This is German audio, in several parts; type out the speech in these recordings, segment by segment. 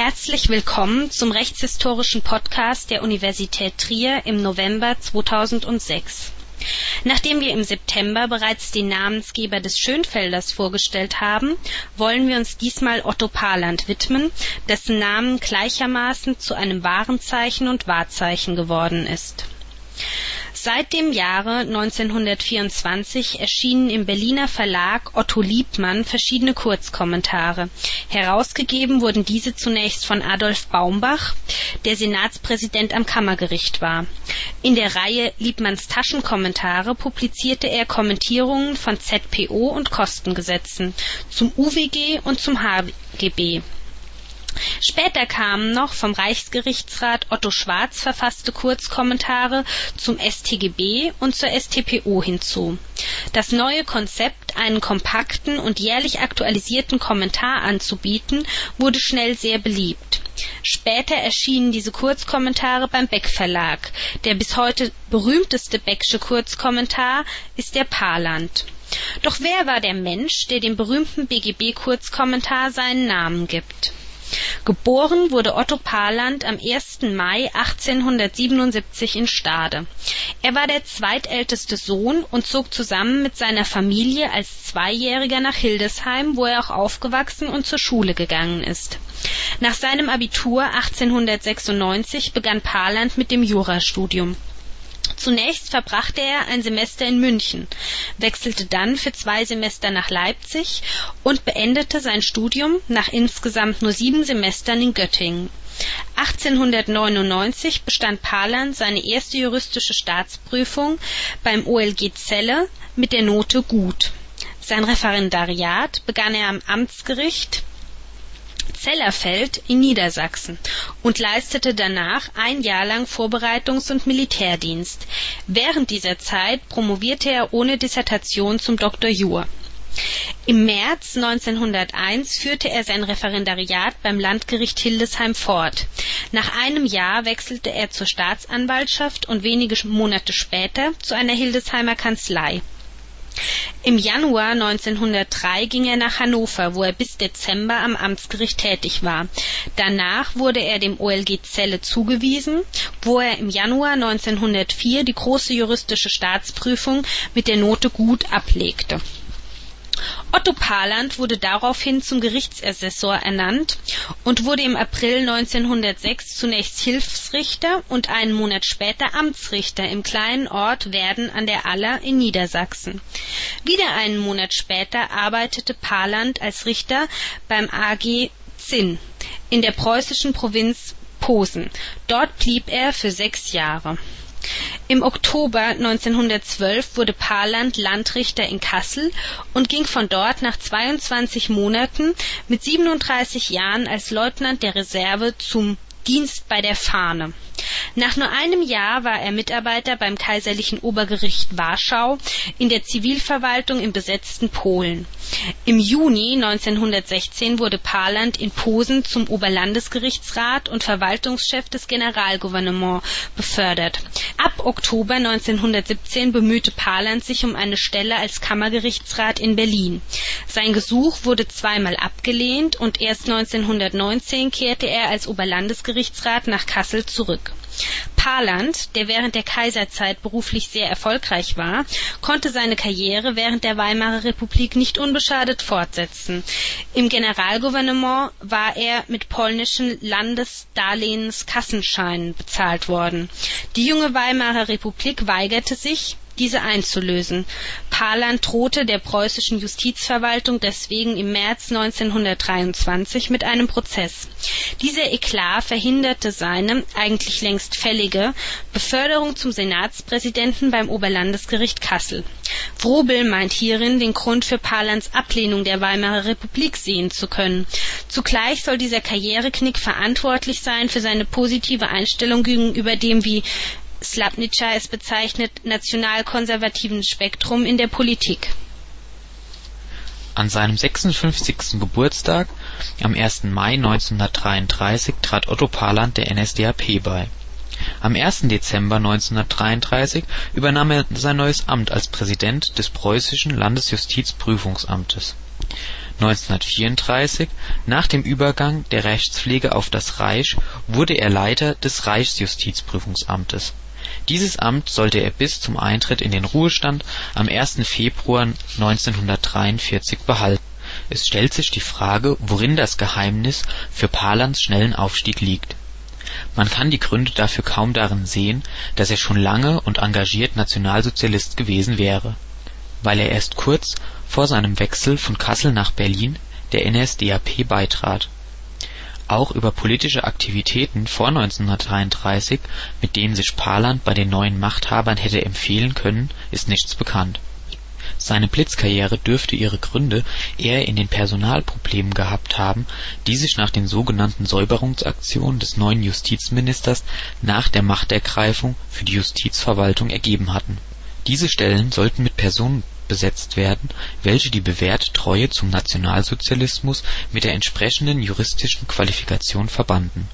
Herzlich willkommen zum rechtshistorischen Podcast der Universität Trier im November 2006. Nachdem wir im September bereits den Namensgeber des Schönfelders vorgestellt haben, wollen wir uns diesmal Otto Paland widmen, dessen Namen gleichermaßen zu einem Warenzeichen und Wahrzeichen geworden ist Seit dem Jahre 1924 erschienen im Berliner Verlag Otto Liebmann verschiedene Kurzkommentare. Herausgegeben wurden diese zunächst von Adolf Baumbach, der Senatspräsident am Kammergericht war. In der Reihe Liebmanns Taschenkommentare publizierte er Kommentierungen von ZPO und Kostengesetzen zum UWG und zum HGB Später kamen noch vom Reichsgerichtsrat Otto Schwarz verfasste Kurzkommentare zum StGB und zur StPO hinzu. Das neue Konzept, einen kompakten und jährlich aktualisierten Kommentar anzubieten, wurde schnell sehr beliebt. Später erschienen diese Kurzkommentare beim Beck Verlag. Der bis heute berühmteste Becksche Kurzkommentar ist der Paland. Doch wer war der Mensch, der dem berühmten BGB-Kurzkommentar seinen Namen gibt Geboren wurde Otto Paland am 1. Mai 1877 in Stade. Er war der zweitälteste Sohn und zog zusammen mit seiner Familie als Zweijähriger nach Hildesheim, wo er auch aufgewachsen und zur Schule gegangen ist. Nach seinem Abitur 1896 begann Paland mit dem Jurastudium Zunächst verbrachte er ein Semester in München, wechselte dann für zwei Semester nach Leipzig und beendete sein Studium nach insgesamt nur sieben Semestern in Göttingen. 1899 bestand Paland seine erste juristische Staatsprüfung beim OLG Celle mit der Note Gut. Sein Referendariat begann er am Amtsgericht Zellerfeld in Niedersachsen und leistete danach ein Jahr lang Vorbereitungs und Militärdienst. Während dieser Zeit promovierte er ohne Dissertation zum Dr. jur. Im März 1901 führte er sein Referendariat beim Landgericht Hildesheim fort. Nach einem Jahr wechselte er zur Staatsanwaltschaft und wenige Monate später zu einer Hildesheimer Kanzlei im Januar 1903 ging er nach Hannover, wo er bis Dezember am Amtsgericht tätig war. Danach wurde er dem OLG Celle zugewiesen, wo er im Januar 1904 die große juristische Staatsprüfung mit der Note Gut ablegte Otto Paland wurde daraufhin zum Gerichtsassessor ernannt und wurde im April 1906 zunächst Hilfsrichter und einen Monat später Amtsrichter im kleinen Ort Werden an der Aller in Niedersachsen. Wieder einen Monat später arbeitete Paland als Richter beim AG Zinn in der preußischen Provinz Posen. Dort blieb er für sechs Jahre im Oktober 1912 wurde Paland Landrichter in Kassel und ging von dort nach 22 Monaten mit 37 Jahren als Leutnant der Reserve zum Dienst bei der Fahne nach nur einem Jahr war er Mitarbeiter beim Kaiserlichen Obergericht Warschau in der Zivilverwaltung im besetzten Polen. Im Juni 1916 wurde Paland in Posen zum Oberlandesgerichtsrat und Verwaltungschef des Generalgouvernements befördert. Ab Oktober 1917 bemühte Paland sich um eine Stelle als Kammergerichtsrat in Berlin. Sein Gesuch wurde zweimal abgelehnt und erst 1919 kehrte er als Oberlandesgerichtsrat nach Kassel zurück Paland, der während der Kaiserzeit beruflich sehr erfolgreich war, konnte seine Karriere während der Weimarer Republik nicht unbeschadet fortsetzen. Im Generalgouvernement war er mit polnischen Landesdarlehenskassenscheinen bezahlt worden. Die junge Weimarer Republik weigerte sich diese einzulösen. Paland drohte der preußischen Justizverwaltung deswegen im März 1923 mit einem Prozess. Dieser Eklat verhinderte seine, eigentlich längst fällige, Beförderung zum Senatspräsidenten beim Oberlandesgericht Kassel. Wrobel meint hierin den Grund für Palands Ablehnung der Weimarer Republik sehen zu können. Zugleich soll dieser Karriereknick verantwortlich sein für seine positive Einstellung gegenüber dem, wie Slapnica es bezeichnet, nationalkonservativen Spektrum in der Politik. An seinem 56. Geburtstag am 1. Mai 1933 trat Otto Paland der NSDAP bei. Am 1. Dezember 1933 übernahm er sein neues Amt als Präsident des Preußischen Landesjustizprüfungsamtes 1934, nach dem Übergang der Rechtspflege auf das Reich, wurde er Leiter des Reichsjustizprüfungsamtes. Dieses Amt sollte er bis zum Eintritt in den Ruhestand am 1. Februar 1943 behalten. Es stellt sich die Frage, worin das Geheimnis für Palans schnellen Aufstieg liegt. Man kann die Gründe dafür kaum darin sehen, dass er schon lange und engagiert Nationalsozialist gewesen wäre. Weil er erst kurz vor seinem Wechsel von Kassel nach Berlin der NSDAP beitrat. Auch über politische Aktivitäten vor 1933, mit denen sich Paland bei den neuen Machthabern hätte empfehlen können, ist nichts bekannt. Seine Blitzkarriere dürfte ihre Gründe eher in den Personalproblemen gehabt haben, die sich nach den sogenannten Säuberungsaktionen des neuen Justizministers nach der Machtergreifung für die Justizverwaltung ergeben hatten. Diese Stellen sollten mit Personen besetzt werden, welche die bewährte Treue zum Nationalsozialismus mit der entsprechenden juristischen Qualifikation verbanden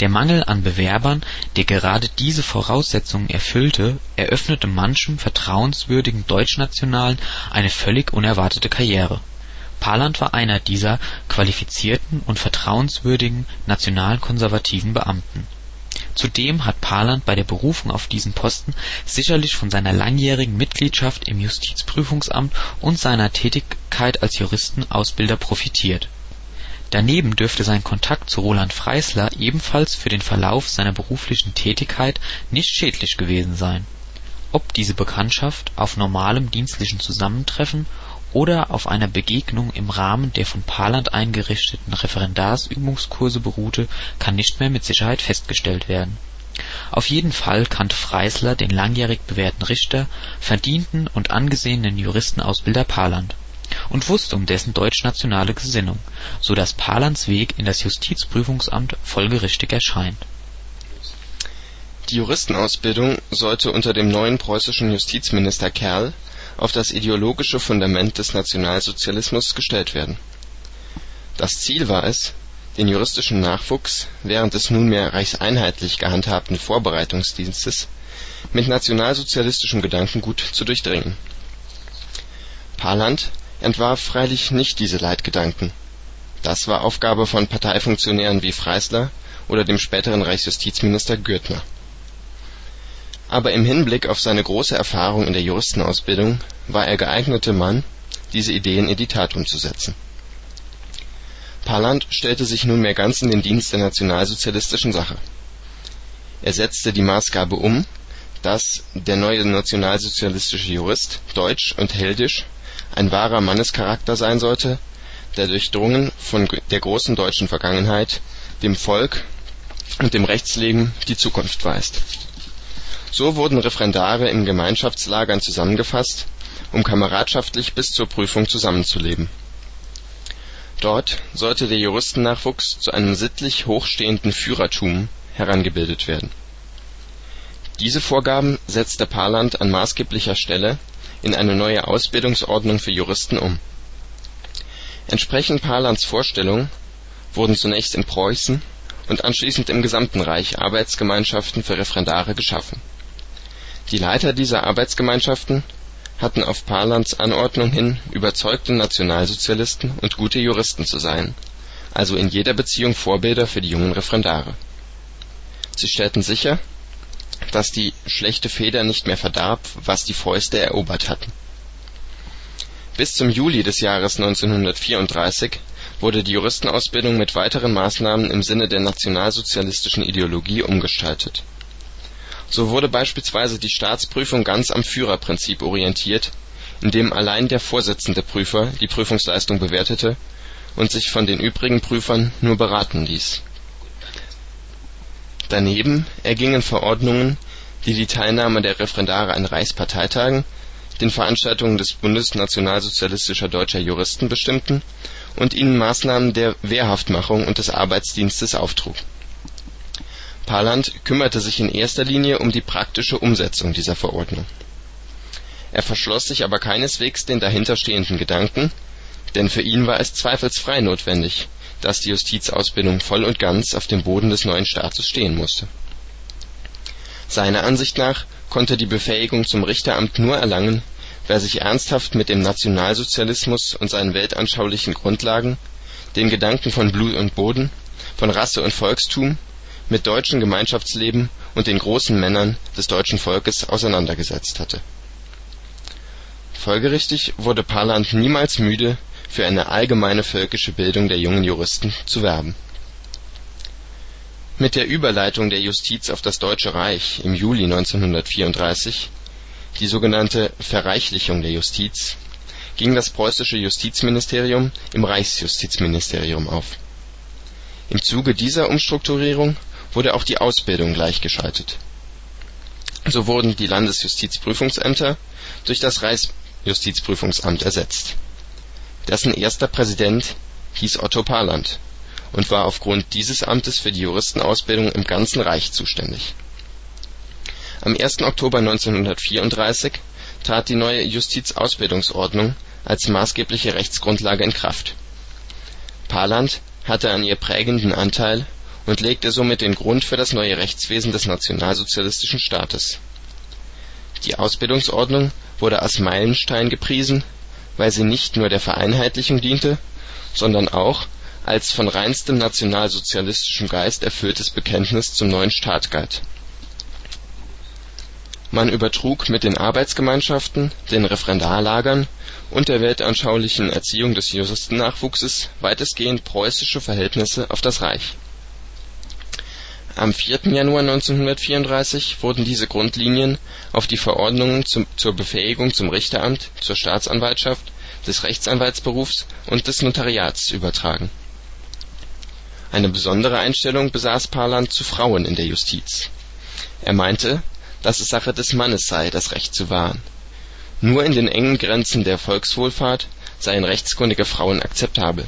der Mangel an Bewerbern, der gerade diese Voraussetzungen erfüllte, eröffnete manchem vertrauenswürdigen Deutschnationalen eine völlig unerwartete Karriere. Paland war einer dieser qualifizierten und vertrauenswürdigen nationalkonservativen Beamten. Zudem hat Paland bei der Berufung auf diesen Posten sicherlich von seiner langjährigen Mitgliedschaft im Justizprüfungsamt und seiner Tätigkeit als Juristenausbilder profitiert Daneben dürfte sein Kontakt zu Roland Freisler ebenfalls für den Verlauf seiner beruflichen Tätigkeit nicht schädlich gewesen sein. Ob diese Bekanntschaft auf normalem dienstlichen Zusammentreffen oder auf einer Begegnung im Rahmen der von Paland eingerichteten Referendarsübungskurse beruhte, kann nicht mehr mit Sicherheit festgestellt werden. Auf jeden Fall kannte Freisler den langjährig bewährten Richter, verdienten und angesehenen Juristenausbilder Paland und wusste um dessen deutschnationale Gesinnung, so dass Palands Weg in das Justizprüfungsamt folgerichtig erscheint. Die Juristenausbildung sollte unter dem neuen preußischen Justizminister Kerl auf das ideologische Fundament des Nationalsozialismus gestellt werden. Das Ziel war es, den juristischen Nachwuchs während des nunmehr reichseinheitlich gehandhabten Vorbereitungsdienstes mit nationalsozialistischem Gedankengut zu durchdringen. Paland entwarf freilich nicht diese Leitgedanken. Das war Aufgabe von Parteifunktionären wie Freisler oder dem späteren Reichsjustizminister Gürtner. Aber im Hinblick auf seine große Erfahrung in der Juristenausbildung war er geeignete Mann, diese Ideen in die Tat umzusetzen. Paland stellte sich nunmehr ganz in den Dienst der nationalsozialistischen Sache. Er setzte die Maßgabe um, dass der neue nationalsozialistische Jurist deutsch und heldisch ein wahrer Mannescharakter sein sollte, der durchdrungen von der großen deutschen Vergangenheit, dem Volk und dem Rechtsleben die Zukunft weist. So wurden Referendare in Gemeinschaftslagern zusammengefasst, um kameradschaftlich bis zur Prüfung zusammenzuleben. Dort sollte der Juristennachwuchs zu einem sittlich hochstehenden Führertum herangebildet werden. Diese Vorgaben setzte Paland an maßgeblicher Stelle in eine neue Ausbildungsordnung für Juristen um. Entsprechend Palands Vorstellung wurden zunächst in Preußen und anschließend im gesamten Reich Arbeitsgemeinschaften für Referendare geschaffen. Die Leiter dieser Arbeitsgemeinschaften hatten auf Palands Anordnung hin überzeugte Nationalsozialisten und gute Juristen zu sein, also in jeder Beziehung Vorbilder für die jungen Referendare. Sie stellten sicher dass die schlechte Feder nicht mehr verdarb, was die Fäuste erobert hatten. Bis zum Juli des Jahres 1934 wurde die Juristenausbildung mit weiteren Maßnahmen im Sinne der nationalsozialistischen Ideologie umgestaltet. So wurde beispielsweise die Staatsprüfung ganz am Führerprinzip orientiert, indem allein der Vorsitzende Prüfer die Prüfungsleistung bewertete und sich von den übrigen Prüfern nur beraten ließ Daneben ergingen Verordnungen, die die Teilnahme der Referendare an Reichsparteitagen, den Veranstaltungen des Bundes nationalsozialistischer deutscher Juristen bestimmten und ihnen Maßnahmen der Wehrhaftmachung und des Arbeitsdienstes auftrug. Paland kümmerte sich in erster Linie um die praktische Umsetzung dieser Verordnung. Er verschloss sich aber keineswegs den dahinterstehenden Gedanken, denn für ihn war es zweifelsfrei notwendig dass die Justizausbildung voll und ganz auf dem Boden des neuen Staates stehen musste. Seiner Ansicht nach konnte die Befähigung zum Richteramt nur erlangen, Wer sich ernsthaft mit dem Nationalsozialismus und seinen weltanschaulichen Grundlagen, den Gedanken von Blut und Boden, von Rasse und Volkstum, mit deutschem Gemeinschaftsleben und den großen Männern des deutschen Volkes auseinandergesetzt hatte. Folgerichtig wurde Paland niemals müde, für eine allgemeine völkische Bildung der jungen Juristen zu werben. Mit der Überleitung der Justiz auf das Deutsche Reich im Juli 1934 die sogenannte Verreichlichung der Justiz, ging das preußische Justizministerium im Reichsjustizministerium auf. Im Zuge dieser Umstrukturierung wurde auch die Ausbildung gleichgeschaltet. So wurden die Landesjustizprüfungsämter durch das Reichsjustizprüfungsamt ersetzt. Dessen erster Präsident hieß Otto Paland und war aufgrund dieses Amtes für die Juristenausbildung im ganzen Reich zuständig am 1. Oktober 1934 trat die neue Justizausbildungsordnung als maßgebliche Rechtsgrundlage in Kraft. Paland hatte an ihr prägenden Anteil und legte somit den Grund für das neue Rechtswesen des nationalsozialistischen Staates. Die Ausbildungsordnung wurde als Meilenstein gepriesen, weil sie nicht nur der Vereinheitlichung diente, sondern auch als von reinstem nationalsozialistischem Geist erfülltes Bekenntnis zum neuen Staat galt man übertrug mit den Arbeitsgemeinschaften, den Referendarlagern und der weltanschaulichen Erziehung des Juristennachwuchses weitestgehend preußische Verhältnisse auf das Reich. Am 4. Januar 1934 wurden diese Grundlinien auf die Verordnungen zur Befähigung zum Richteramt, zur Staatsanwaltschaft, des Rechtsanwaltsberufs und des Notariats übertragen. Eine besondere Einstellung besaß Paland zu Frauen in der Justiz. Er meinte dass es Sache des Mannes sei, das Recht zu wahren. Nur in den engen Grenzen der Volkswohlfahrt seien rechtskundige Frauen akzeptabel.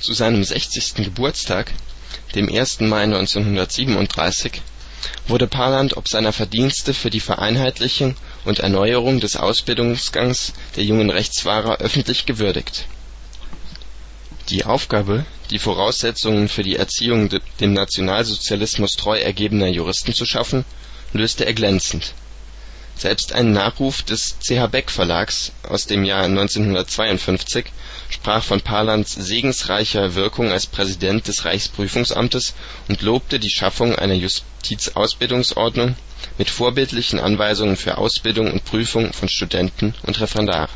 Zu seinem 60. Geburtstag, dem 1. Mai 1937, wurde Paland ob seiner Verdienste für die Vereinheitlichung und Erneuerung des Ausbildungsgangs der jungen Rechtswahrer öffentlich gewürdigt. Die Aufgabe die Voraussetzungen für die Erziehung dem Nationalsozialismus treu ergebener Juristen zu schaffen, löste er glänzend. Selbst ein Nachruf des C. H. Beck Verlags aus dem Jahr 1952 sprach von Palands segensreicher Wirkung als Präsident des Reichsprüfungsamtes und lobte die Schaffung einer Justizausbildungsordnung mit vorbildlichen Anweisungen für Ausbildung und Prüfung von Studenten und Referendaren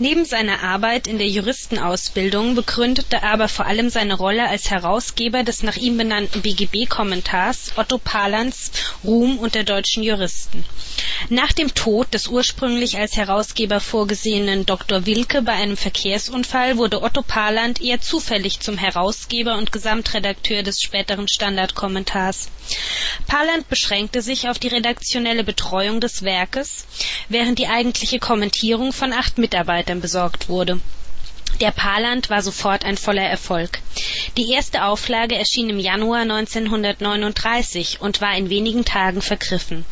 Neben seiner Arbeit in der Juristenausbildung begründete er aber vor allem seine Rolle als Herausgeber des nach ihm benannten BGB-Kommentars Otto Palands Ruhm unter deutschen Juristen. Nach dem Tod des ursprünglich als Herausgeber vorgesehenen Dr. Wilke bei einem Verkehrsunfall wurde Otto Paland eher zufällig zum Herausgeber und Gesamtredakteur des späteren Standardkommentars. Paland beschränkte sich auf die redaktionelle Betreuung des Werkes, während die eigentliche Kommentierung von acht Mitarbeitern Mitarbeitern besorgt wurde. Der Paland war sofort ein voller Erfolg. Die erste Auflage erschien im Januar 1939 und war in wenigen Tagen vergriffen.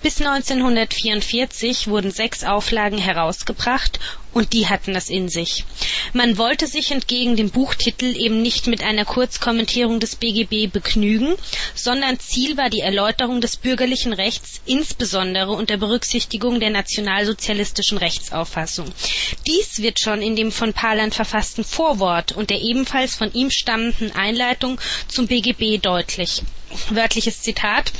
Bis 1944 wurden sechs Auflagen herausgebracht und die hatten es in sich. Man wollte sich entgegen dem Buchtitel eben nicht mit einer Kurzkommentierung des BGB begnügen, sondern Ziel war die Erläuterung des bürgerlichen Rechts, insbesondere unter Berücksichtigung der nationalsozialistischen Rechtsauffassung. Dies wird schon in dem von Paland verfassten Vorwort und der ebenfalls von ihm stammenden Einleitung zum BGB deutlich. Wörtliches Zitat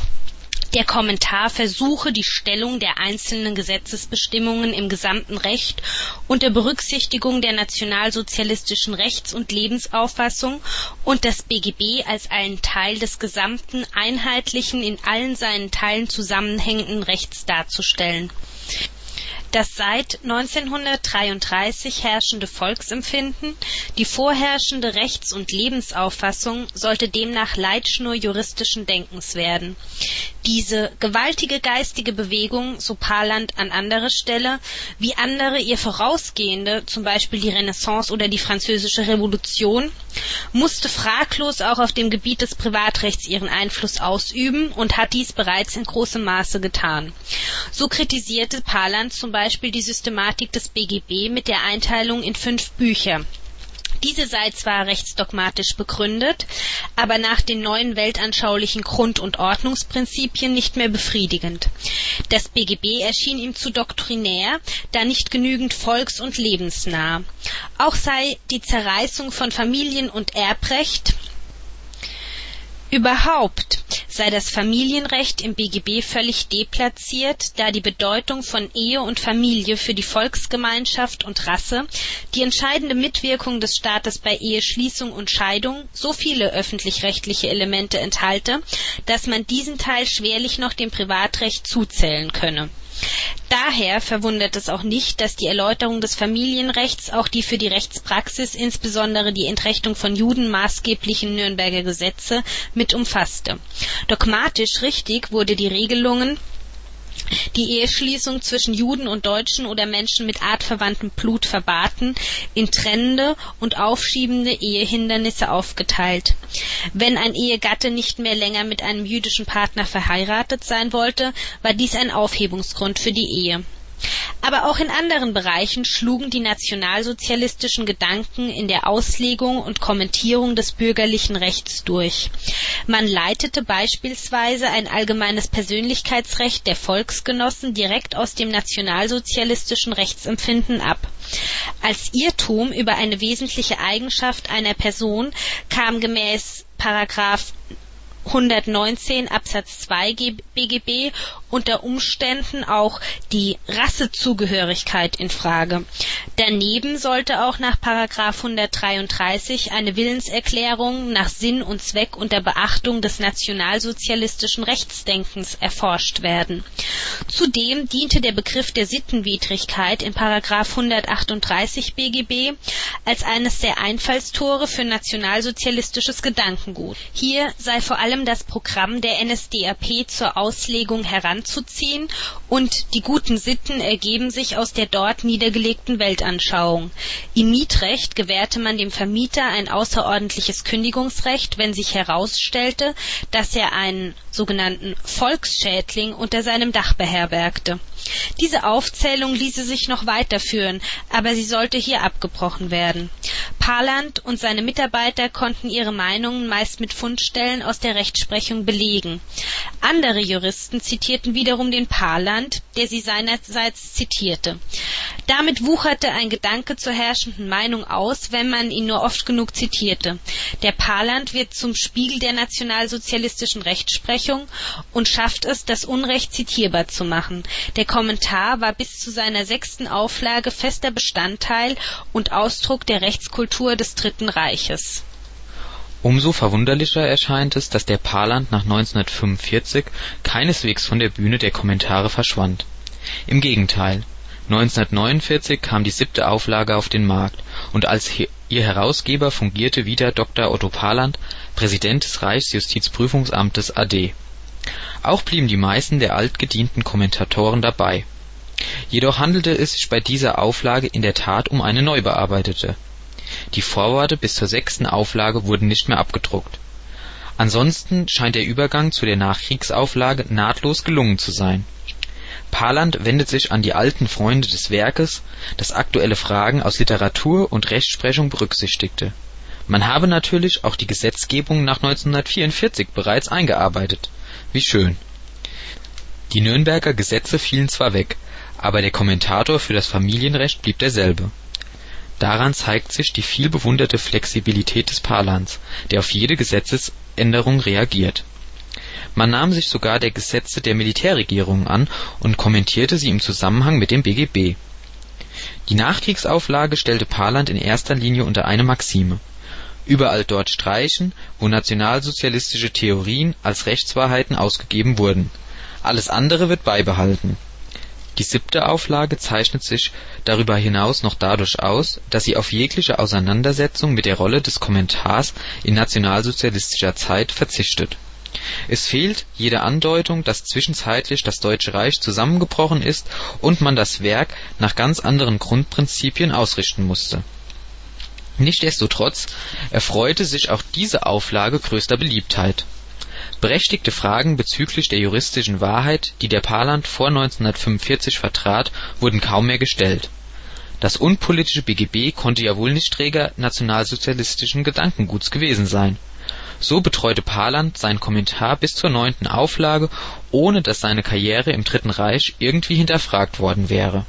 der Kommentar versuche, die Stellung der einzelnen Gesetzesbestimmungen im gesamten Recht unter Berücksichtigung der nationalsozialistischen Rechts- und Lebensauffassung und das BGB als einen Teil des gesamten, einheitlichen, in allen seinen Teilen zusammenhängenden Rechts darzustellen das seit 1933 herrschende Volksempfinden, die vorherrschende Rechts- und Lebensauffassung sollte demnach Leitschnur juristischen Denkens werden. Diese gewaltige geistige Bewegung, so Paland an anderer Stelle, wie andere ihr vorausgehende, zum Beispiel die Renaissance oder die Französische Revolution, musste fraglos auch auf dem Gebiet des Privatrechts ihren Einfluss ausüben und hat dies bereits in großem Maße getan. So kritisierte Paland zum Beispiel die Systematik des BGB mit der Einteilung in fünf Bücher Diese sei zwar rechtsdogmatisch begründet, aber nach den neuen weltanschaulichen Grund und Ordnungsprinzipien nicht mehr befriedigend. Das BGB erschien ihm zu doktrinär, da nicht genügend volks und lebensnah. Auch sei die Zerreißung von Familien und Erbrecht Überhaupt sei das Familienrecht im BGB völlig deplatziert, da die Bedeutung von Ehe und Familie für die Volksgemeinschaft und Rasse, die entscheidende Mitwirkung des Staates bei Eheschließung und Scheidung so viele öffentlich-rechtliche Elemente enthalte, dass man diesen Teil schwerlich noch dem Privatrecht zuzählen könne Daher verwundert es auch nicht, dass die Erläuterung des Familienrechts auch die für die Rechtspraxis, insbesondere die Entrechtung von Juden, maßgeblichen Nürnberger Gesetze mit umfasste. Dogmatisch richtig wurde die Regelungen die Eheschließung zwischen Juden und Deutschen oder Menschen mit artverwandtem Blut verbaten, in trennende und aufschiebende Ehehindernisse aufgeteilt. Wenn ein Ehegatte nicht mehr länger mit einem jüdischen Partner verheiratet sein wollte, war dies ein Aufhebungsgrund für die Ehe aber auch in anderen Bereichen schlugen die nationalsozialistischen Gedanken in der Auslegung und Kommentierung des bürgerlichen Rechts durch. Man leitete beispielsweise ein allgemeines Persönlichkeitsrecht der Volksgenossen direkt aus dem nationalsozialistischen Rechtsempfinden ab. Als Irrtum über eine wesentliche Eigenschaft einer Person kam gemäß § 119 Absatz 2 BGB unter Umständen auch die Rassezugehörigkeit in Frage. Daneben sollte auch nach § 133 eine Willenserklärung nach Sinn und Zweck unter Beachtung des nationalsozialistischen Rechtsdenkens erforscht werden. Zudem diente der Begriff der Sittenwidrigkeit in § 138 BGB als eines der Einfallstore für nationalsozialistisches Gedankengut. Hier sei vor allem das Programm der NSDAP zur Auslegung heranzuziehen heranzuziehen und die guten Sitten ergeben sich aus der dort niedergelegten Weltanschauung. Im Mietrecht gewährte man dem Vermieter ein außerordentliches Kündigungsrecht, wenn sich herausstellte, dass er einen sogenannten Volksschädling unter seinem Dach beherbergte. Diese Aufzählung ließe sich noch weiterführen, aber sie sollte hier abgebrochen werden. Parland und seine Mitarbeiter konnten ihre Meinungen meist mit Fundstellen aus der Rechtsprechung belegen. Andere Juristen zitierten wiederum den Parland, der sie seinerseits zitierte. Damit wucherte ein Gedanke zur herrschenden Meinung aus, wenn man ihn nur oft genug zitierte. Der Parland wird zum Spiegel der nationalsozialistischen Rechtsprechung und schafft es, das Unrecht zitierbar zu machen. Der Kommentar war bis zu seiner sechsten Auflage fester Bestandteil und Ausdruck der Rechtskultur des Dritten Reiches. Umso verwunderlicher erscheint es, dass der Parland nach 1945 keineswegs von der Bühne der Kommentare verschwand. Im Gegenteil 1949 kam die siebte Auflage auf den Markt, und als ihr Herausgeber fungierte wieder Dr. Otto Parland, Präsident des Reichsjustizprüfungsamtes (AD). Auch blieben die meisten der altgedienten Kommentatoren dabei. Jedoch handelte es sich bei dieser Auflage in der Tat um eine neubearbeitete. Die Vorworte bis zur sechsten Auflage wurden nicht mehr abgedruckt. Ansonsten scheint der Übergang zu der Nachkriegsauflage nahtlos gelungen zu sein Parland wendet sich an die alten Freunde des Werkes, das aktuelle Fragen aus Literatur und Rechtsprechung berücksichtigte. Man habe natürlich auch die Gesetzgebung nach 1944 bereits eingearbeitet. Wie schön. Die Nürnberger Gesetze fielen zwar weg, aber der Kommentator für das Familienrecht blieb derselbe. Daran zeigt sich die viel bewunderte Flexibilität des Parlands, der auf jede Gesetzesänderung reagiert man nahm sich sogar der Gesetze der Militärregierungen an und kommentierte sie im Zusammenhang mit dem BGB. Die Nachkriegsauflage stellte Parland in erster Linie unter eine Maxime: Überall dort streichen, wo nationalsozialistische Theorien als Rechtswahrheiten ausgegeben wurden. Alles andere wird beibehalten. Die siebte Auflage zeichnet sich darüber hinaus noch dadurch aus, dass sie auf jegliche Auseinandersetzung mit der Rolle des Kommentars in nationalsozialistischer Zeit verzichtet es fehlt jede Andeutung, dass zwischenzeitlich das Deutsche Reich zusammengebrochen ist und man das Werk nach ganz anderen Grundprinzipien ausrichten musste. Nichtsdestotrotz erfreute sich auch diese Auflage größter Beliebtheit. Berechtigte Fragen bezüglich der juristischen Wahrheit, die der Parland vor 1945 vertrat, wurden kaum mehr gestellt Das unpolitische BGB konnte ja wohl nicht Träger nationalsozialistischen Gedankenguts gewesen sein. So betreute Paland seinen Kommentar bis zur neunten Auflage, ohne dass seine Karriere im Dritten Reich irgendwie hinterfragt worden wäre.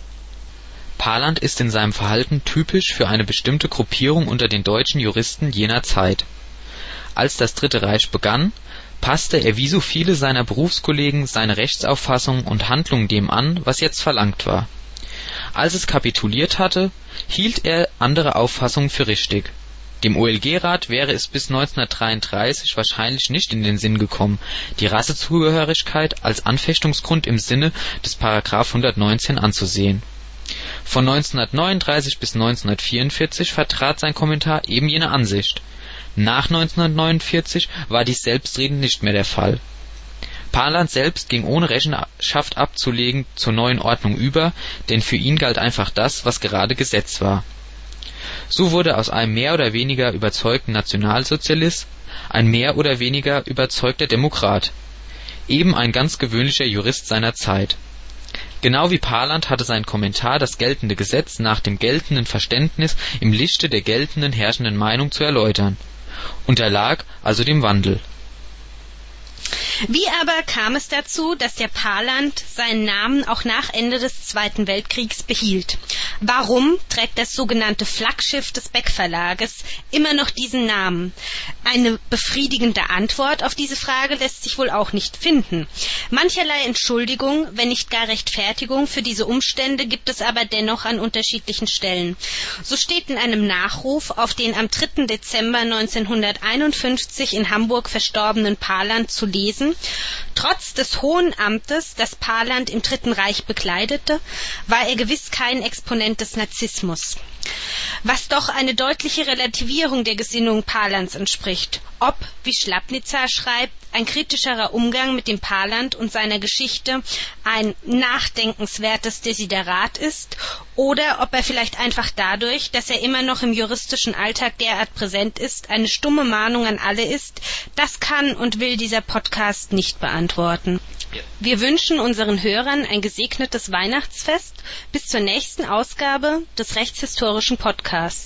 Paland ist in seinem Verhalten typisch für eine bestimmte Gruppierung unter den deutschen Juristen jener Zeit. Als das Dritte Reich begann, passte er wie so viele seiner Berufskollegen seine Rechtsauffassung und Handlung dem an, was jetzt verlangt war. Als es kapituliert hatte, hielt er andere Auffassungen für richtig. Dem OLG-Rat wäre es bis 1933 wahrscheinlich nicht in den Sinn gekommen, die Rassezugehörigkeit als Anfechtungsgrund im Sinne des § 119 anzusehen. Von 1939 bis 1944 vertrat sein Kommentar eben jene Ansicht nach 1949 war dies selbstredend nicht mehr der Fall. Paland selbst ging ohne Rechenschaft abzulegen zur neuen Ordnung über, denn für ihn galt einfach das, was gerade Gesetz war. So wurde aus einem mehr oder weniger überzeugten Nationalsozialist ein mehr oder weniger überzeugter Demokrat, eben ein ganz gewöhnlicher Jurist seiner Zeit. Genau wie Paland hatte sein Kommentar das geltende Gesetz nach dem geltenden Verständnis im Lichte der geltenden herrschenden Meinung zu erläutern unterlag also dem Wandel. Wie aber kam es dazu, dass der Paarland seinen Namen auch nach Ende des Zweiten Weltkriegs behielt? Warum trägt das sogenannte Flaggschiff des Beck Verlages immer noch diesen Namen? Eine befriedigende Antwort auf diese Frage lässt sich wohl auch nicht finden. Mancherlei Entschuldigung, wenn nicht gar Rechtfertigung für diese Umstände gibt es aber dennoch an unterschiedlichen Stellen. So steht in einem Nachruf auf den am 3. Dezember 1951 in Hamburg verstorbenen Paarland zu lesen, Trotz des hohen Amtes, das Paland im Dritten Reich bekleidete, war er gewiss kein Exponent des Narzissmus. Was doch eine deutliche Relativierung der Gesinnung Palands entspricht, ob, wie Schlappnitzer schreibt, ein kritischerer Umgang mit dem Paland und seiner Geschichte ein nachdenkenswertes Desiderat ist oder ob er vielleicht einfach dadurch, dass er immer noch im juristischen Alltag derart präsent ist, eine stumme Mahnung an alle ist, das kann und will dieser Podcast nicht beantworten. Wir wünschen unseren Hörern ein gesegnetes Weihnachtsfest bis zur nächsten Ausgabe des Rechtshistorischen Podcasts.